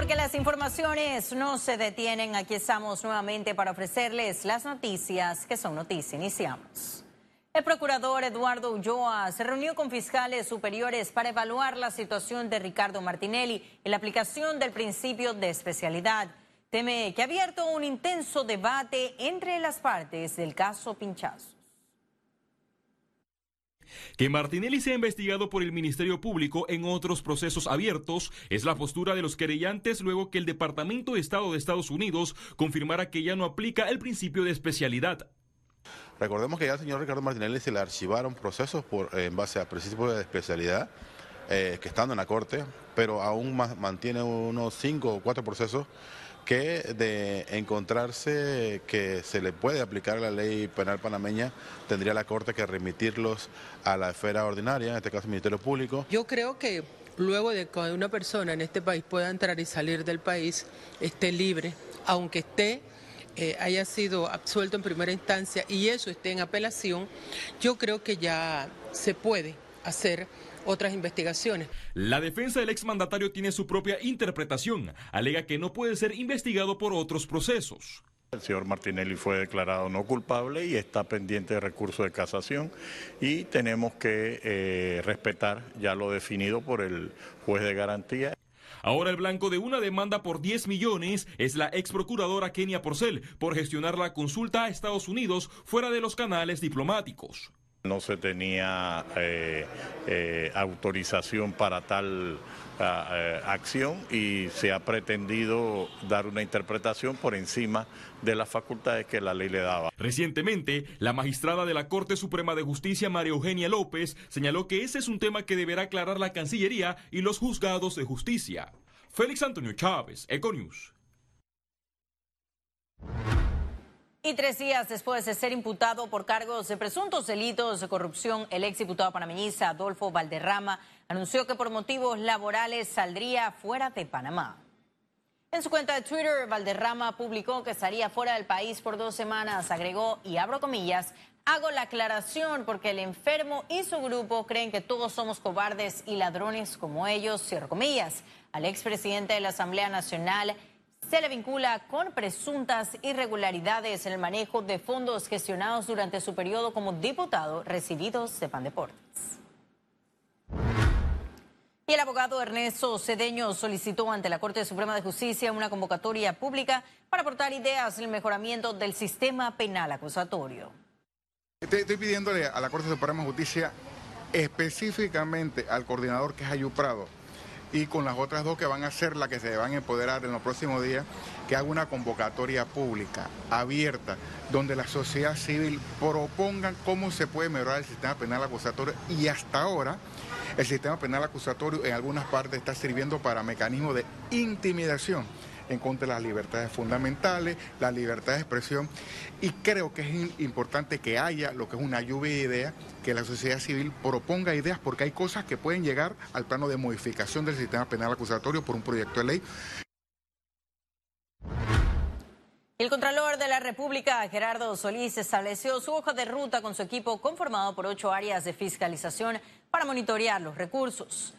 Porque las informaciones no se detienen, aquí estamos nuevamente para ofrecerles las noticias que son noticias. Iniciamos. El procurador Eduardo Ulloa se reunió con fiscales superiores para evaluar la situación de Ricardo Martinelli y la aplicación del principio de especialidad. Teme que ha abierto un intenso debate entre las partes del caso Pinchazo. Que Martinelli sea investigado por el Ministerio Público en otros procesos abiertos es la postura de los querellantes luego que el Departamento de Estado de Estados Unidos confirmara que ya no aplica el principio de especialidad. Recordemos que ya al señor Ricardo Martinelli se le archivaron procesos por, en base a principio de especialidad, eh, que estando en la Corte, pero aún mantiene unos cinco o cuatro procesos que de encontrarse que se le puede aplicar la ley penal panameña, tendría la Corte que remitirlos a la esfera ordinaria, en este caso el Ministerio Público. Yo creo que luego de que una persona en este país pueda entrar y salir del país, esté libre, aunque esté eh, haya sido absuelto en primera instancia y eso esté en apelación, yo creo que ya se puede hacer otras investigaciones. La defensa del exmandatario tiene su propia interpretación. Alega que no puede ser investigado por otros procesos. El señor Martinelli fue declarado no culpable y está pendiente de recurso de casación y tenemos que eh, respetar ya lo definido por el juez de garantía. Ahora el blanco de una demanda por 10 millones es la ex procuradora Kenia Porcel por gestionar la consulta a Estados Unidos fuera de los canales diplomáticos. No se tenía eh, eh, autorización para tal ah, eh, acción y se ha pretendido dar una interpretación por encima de las facultades que la ley le daba. Recientemente, la magistrada de la Corte Suprema de Justicia, María Eugenia López, señaló que ese es un tema que deberá aclarar la Cancillería y los juzgados de justicia. Félix Antonio Chávez, Econius. Y tres días después de ser imputado por cargos de presuntos delitos de corrupción, el ex diputado panameñista Adolfo Valderrama anunció que por motivos laborales saldría fuera de Panamá. En su cuenta de Twitter, Valderrama publicó que estaría fuera del país por dos semanas. Agregó, y abro comillas, hago la aclaración porque el enfermo y su grupo creen que todos somos cobardes y ladrones como ellos, cierro comillas. Al expresidente de la Asamblea Nacional, se le vincula con presuntas irregularidades en el manejo de fondos gestionados durante su periodo como diputado recibidos de Pandeportes. Y el abogado Ernesto Cedeño solicitó ante la Corte Suprema de Justicia una convocatoria pública para aportar ideas en el mejoramiento del sistema penal acusatorio. Estoy, pidiéndole a la Corte Suprema de Justicia, específicamente al coordinador que es Ayuprado, y con las otras dos que van a ser las que se van a empoderar en los próximos días, que haga una convocatoria pública, abierta, donde la sociedad civil proponga cómo se puede mejorar el sistema penal acusatorio. Y hasta ahora el sistema penal acusatorio en algunas partes está sirviendo para mecanismos de intimidación en contra de las libertades fundamentales, la libertad de expresión. Y creo que es importante que haya lo que es una lluvia de ideas, que la sociedad civil proponga ideas, porque hay cosas que pueden llegar al plano de modificación del sistema penal acusatorio por un proyecto de ley. El Contralor de la República, Gerardo Solís, estableció su hoja de ruta con su equipo conformado por ocho áreas de fiscalización para monitorear los recursos.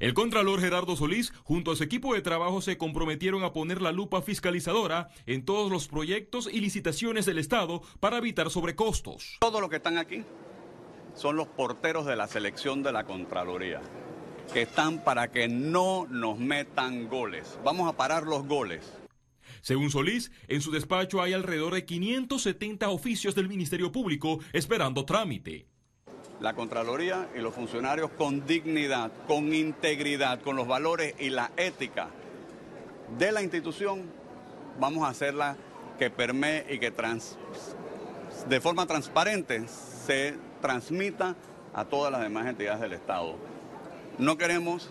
El Contralor Gerardo Solís, junto a su equipo de trabajo, se comprometieron a poner la lupa fiscalizadora en todos los proyectos y licitaciones del Estado para evitar sobrecostos. Todo lo que están aquí son los porteros de la selección de la Contraloría, que están para que no nos metan goles. Vamos a parar los goles. Según Solís, en su despacho hay alrededor de 570 oficios del Ministerio Público esperando trámite la Contraloría y los funcionarios con dignidad, con integridad, con los valores y la ética de la institución, vamos a hacerla que permee y que de forma transparente se transmita a todas las demás entidades del Estado. No queremos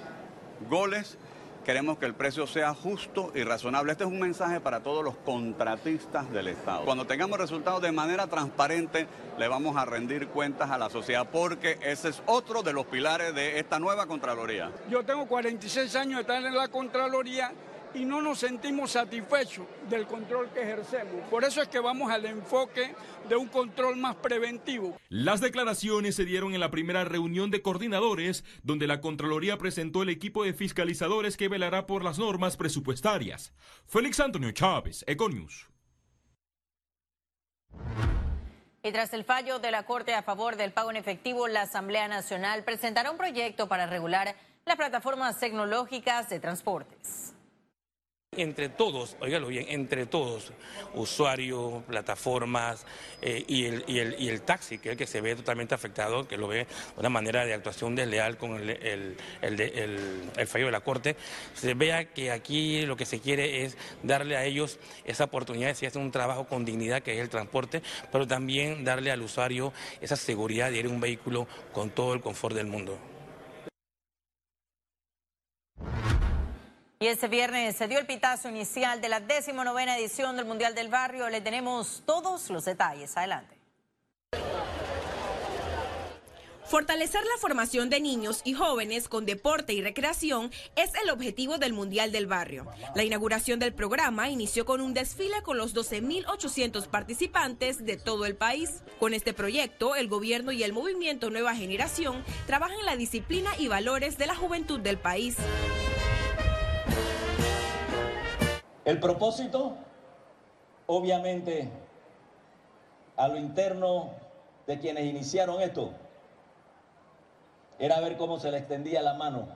goles Queremos que el precio sea justo y razonable. Este es un mensaje para todos los contratistas del Estado. Cuando tengamos resultados de manera transparente, le vamos a rendir cuentas a la sociedad porque ese es otro de los pilares de esta nueva Contraloría. Yo tengo 46 años de estar en la Contraloría y no nos sentimos satisfechos del control que ejercemos. Por eso es que vamos al enfoque de un control más preventivo. Las declaraciones se dieron en la primera reunión de coordinadores, donde la Contraloría presentó el equipo de fiscalizadores que velará por las normas presupuestarias. Félix Antonio Chávez, Econius. Y tras el fallo de la Corte a favor del pago en efectivo, la Asamblea Nacional presentará un proyecto para regular las plataformas tecnológicas de transportes entre todos, oígalo bien, entre todos, usuarios, plataformas eh, y, el, y, el, y, el, taxi, que es el que se ve totalmente afectado, que lo ve una manera de actuación desleal con el, el, fallo de la Corte, se vea que aquí lo que se quiere es darle a ellos esa oportunidad de hacer un trabajo con dignidad, que es el transporte, pero también darle al usuario esa seguridad de ir en un vehículo con todo el confort del mundo. Y este viernes se dio el pitazo inicial de la decimonovena edición del Mundial del Barrio. Le tenemos todos los detalles. Adelante. Fortalecer la formación de niños y jóvenes con deporte y recreación es el objetivo del Mundial del Barrio. La inauguración del programa inició con un desfile con los 12.800 participantes de todo el país. Con este proyecto, el gobierno y el movimiento Nueva Generación trabajan la disciplina y valores de la juventud del país. El propósito, obviamente, a lo interno de quienes iniciaron esto, era ver cómo se le extendía la mano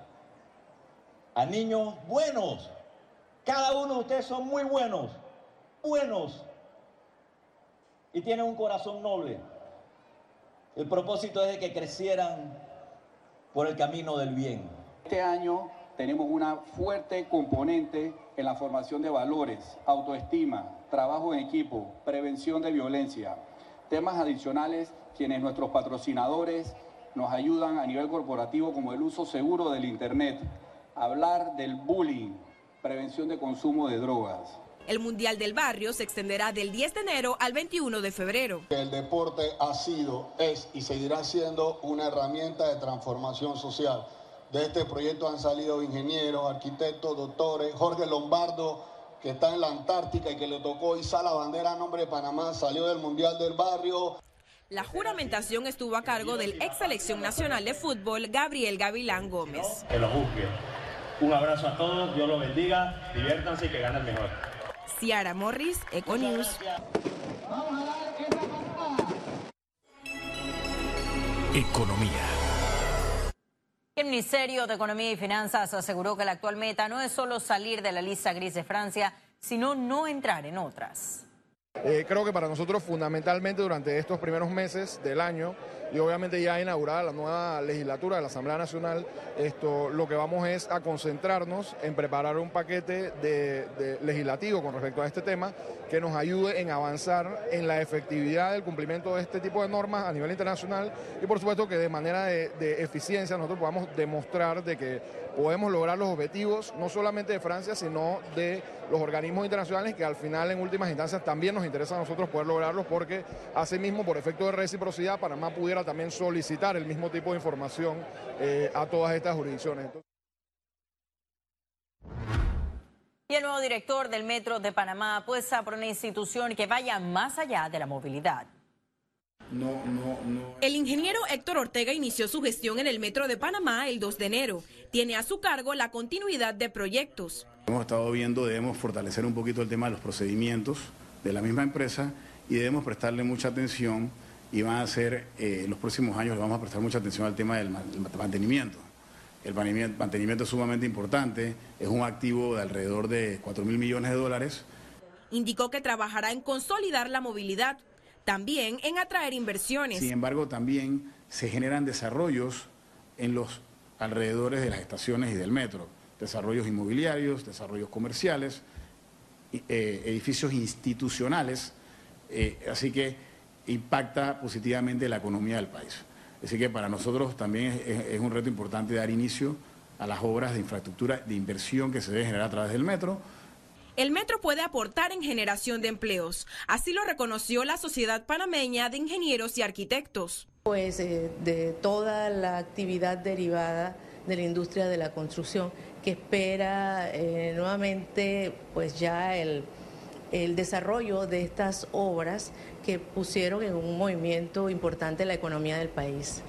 a niños buenos. Cada uno de ustedes son muy buenos, buenos, y tienen un corazón noble. El propósito es de que crecieran por el camino del bien. Este año tenemos una fuerte componente en la formación de valores, autoestima, trabajo en equipo, prevención de violencia. Temas adicionales quienes nuestros patrocinadores nos ayudan a nivel corporativo como el uso seguro del Internet, hablar del bullying, prevención de consumo de drogas. El Mundial del Barrio se extenderá del 10 de enero al 21 de febrero. El deporte ha sido, es y seguirá siendo una herramienta de transformación social de este proyecto han salido ingenieros, arquitectos, doctores. Jorge Lombardo, que está en la Antártica y que le tocó izar la bandera a nombre de Panamá, salió del Mundial del Barrio. La juramentación estuvo a cargo del ex selección nacional de fútbol, Gabriel Gavilán Gómez. Que lo juzgue. Un abrazo a todos, Dios los bendiga, diviértanse y que gane el mejor. Ciara Morris, Econews. Economía. El Ministerio de Economía y Finanzas aseguró que la actual meta no es solo salir de la lista gris de Francia, sino no entrar en otras. Eh, creo que para nosotros fundamentalmente durante estos primeros meses del año y obviamente ya inaugurada la nueva legislatura de la Asamblea Nacional, esto lo que vamos es a concentrarnos en preparar un paquete de, legislativo con respecto a este tema que nos ayude en avanzar en la efectividad del cumplimiento de este tipo de normas a nivel internacional y por supuesto que de manera de, eficiencia nosotros podamos demostrar de que podemos lograr los objetivos no solamente de Francia, sino de los organismos internacionales que al final en últimas instancias también nos interesa a nosotros poder lograrlos porque asimismo por efecto de reciprocidad Panamá pudiera también solicitar el mismo tipo de información eh, a todas estas jurisdicciones. Y el nuevo director del Metro de Panamá apuesta por una institución que vaya más allá de la movilidad. No, no, no. El ingeniero Héctor Ortega inició su gestión en el Metro de Panamá el 2 de enero. Tiene a su cargo la continuidad de proyectos. Hemos estado viendo, debemos fortalecer un poquito el tema de los procedimientos de la misma empresa y debemos prestarle mucha atención y van a ser, eh, en los próximos años vamos a prestar mucha atención al tema del mantenimiento. El mantenimiento es sumamente importante, es un activo de alrededor de 4 mil millones de dólares. Indicó que trabajará en consolidar la movilidad también en atraer inversiones. Sin embargo, también se generan desarrollos en los alrededores de las estaciones y del metro, desarrollos inmobiliarios, desarrollos comerciales, eh, edificios institucionales, eh, así que impacta positivamente la economía del país. Así que para nosotros también es un reto importante dar inicio a las obras de infraestructura de inversión que se debe generar a través del metro el metro puede aportar en generación de empleos. Así lo reconoció la Sociedad Panameña de Ingenieros y Arquitectos. Pues eh, de toda la actividad derivada de la industria de la construcción, que espera eh, nuevamente pues ya el, el desarrollo de estas obras que pusieron en un movimiento importante la economía del país.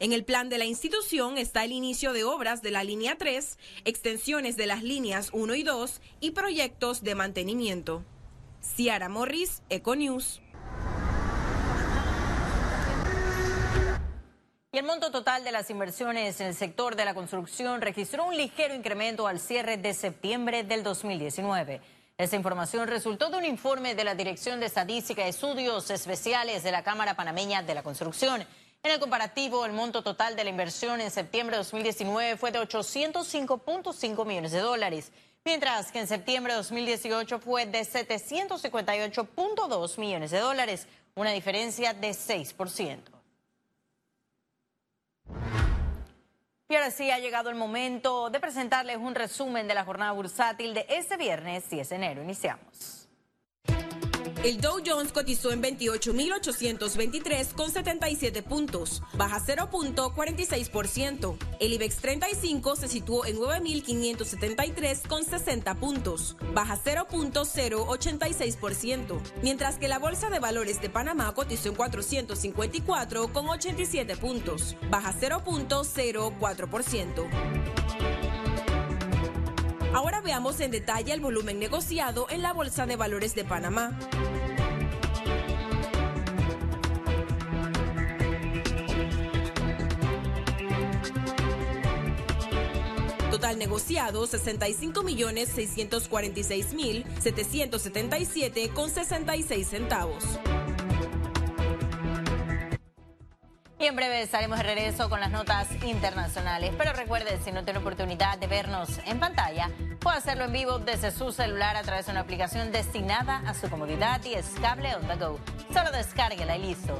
En el plan de la institución está el inicio de obras de la línea 3, extensiones de las líneas 1 y 2 y proyectos de mantenimiento. Ciara Morris, Econews. Y el monto total de las inversiones en el sector de la construcción registró un ligero incremento al cierre de septiembre del 2019. Esta información resultó de un informe de la Dirección de Estadística y Estudios Especiales de la Cámara Panameña de la Construcción. En el comparativo, el monto total de la inversión en septiembre de 2019 fue de 805.5 millones de dólares, mientras que en septiembre de 2018 fue de 758.2 millones de dólares, una diferencia de 6%. Y ahora sí ha llegado el momento de presentarles un resumen de la jornada bursátil de este viernes 10 de enero. Iniciamos. El Dow Jones cotizó en 28.823 con 77 puntos, baja 0.46%. El IBEX 35 se situó en 9.573 con 60 puntos, baja 0.086%, mientras que la Bolsa de Valores de Panamá cotizó en 454 con 87 puntos, baja 0.04%. Ahora veamos en detalle el volumen negociado en la Bolsa de Valores de Panamá. Total negociado 65 millones 646 mil 777 con 66 centavos. Y en breve estaremos de regreso con las notas internacionales. Pero recuerde, si no tiene oportunidad de vernos en pantalla, puede hacerlo en vivo desde su celular a través de una aplicación destinada a su comodidad y es cable on the go. Solo descárguela y listo.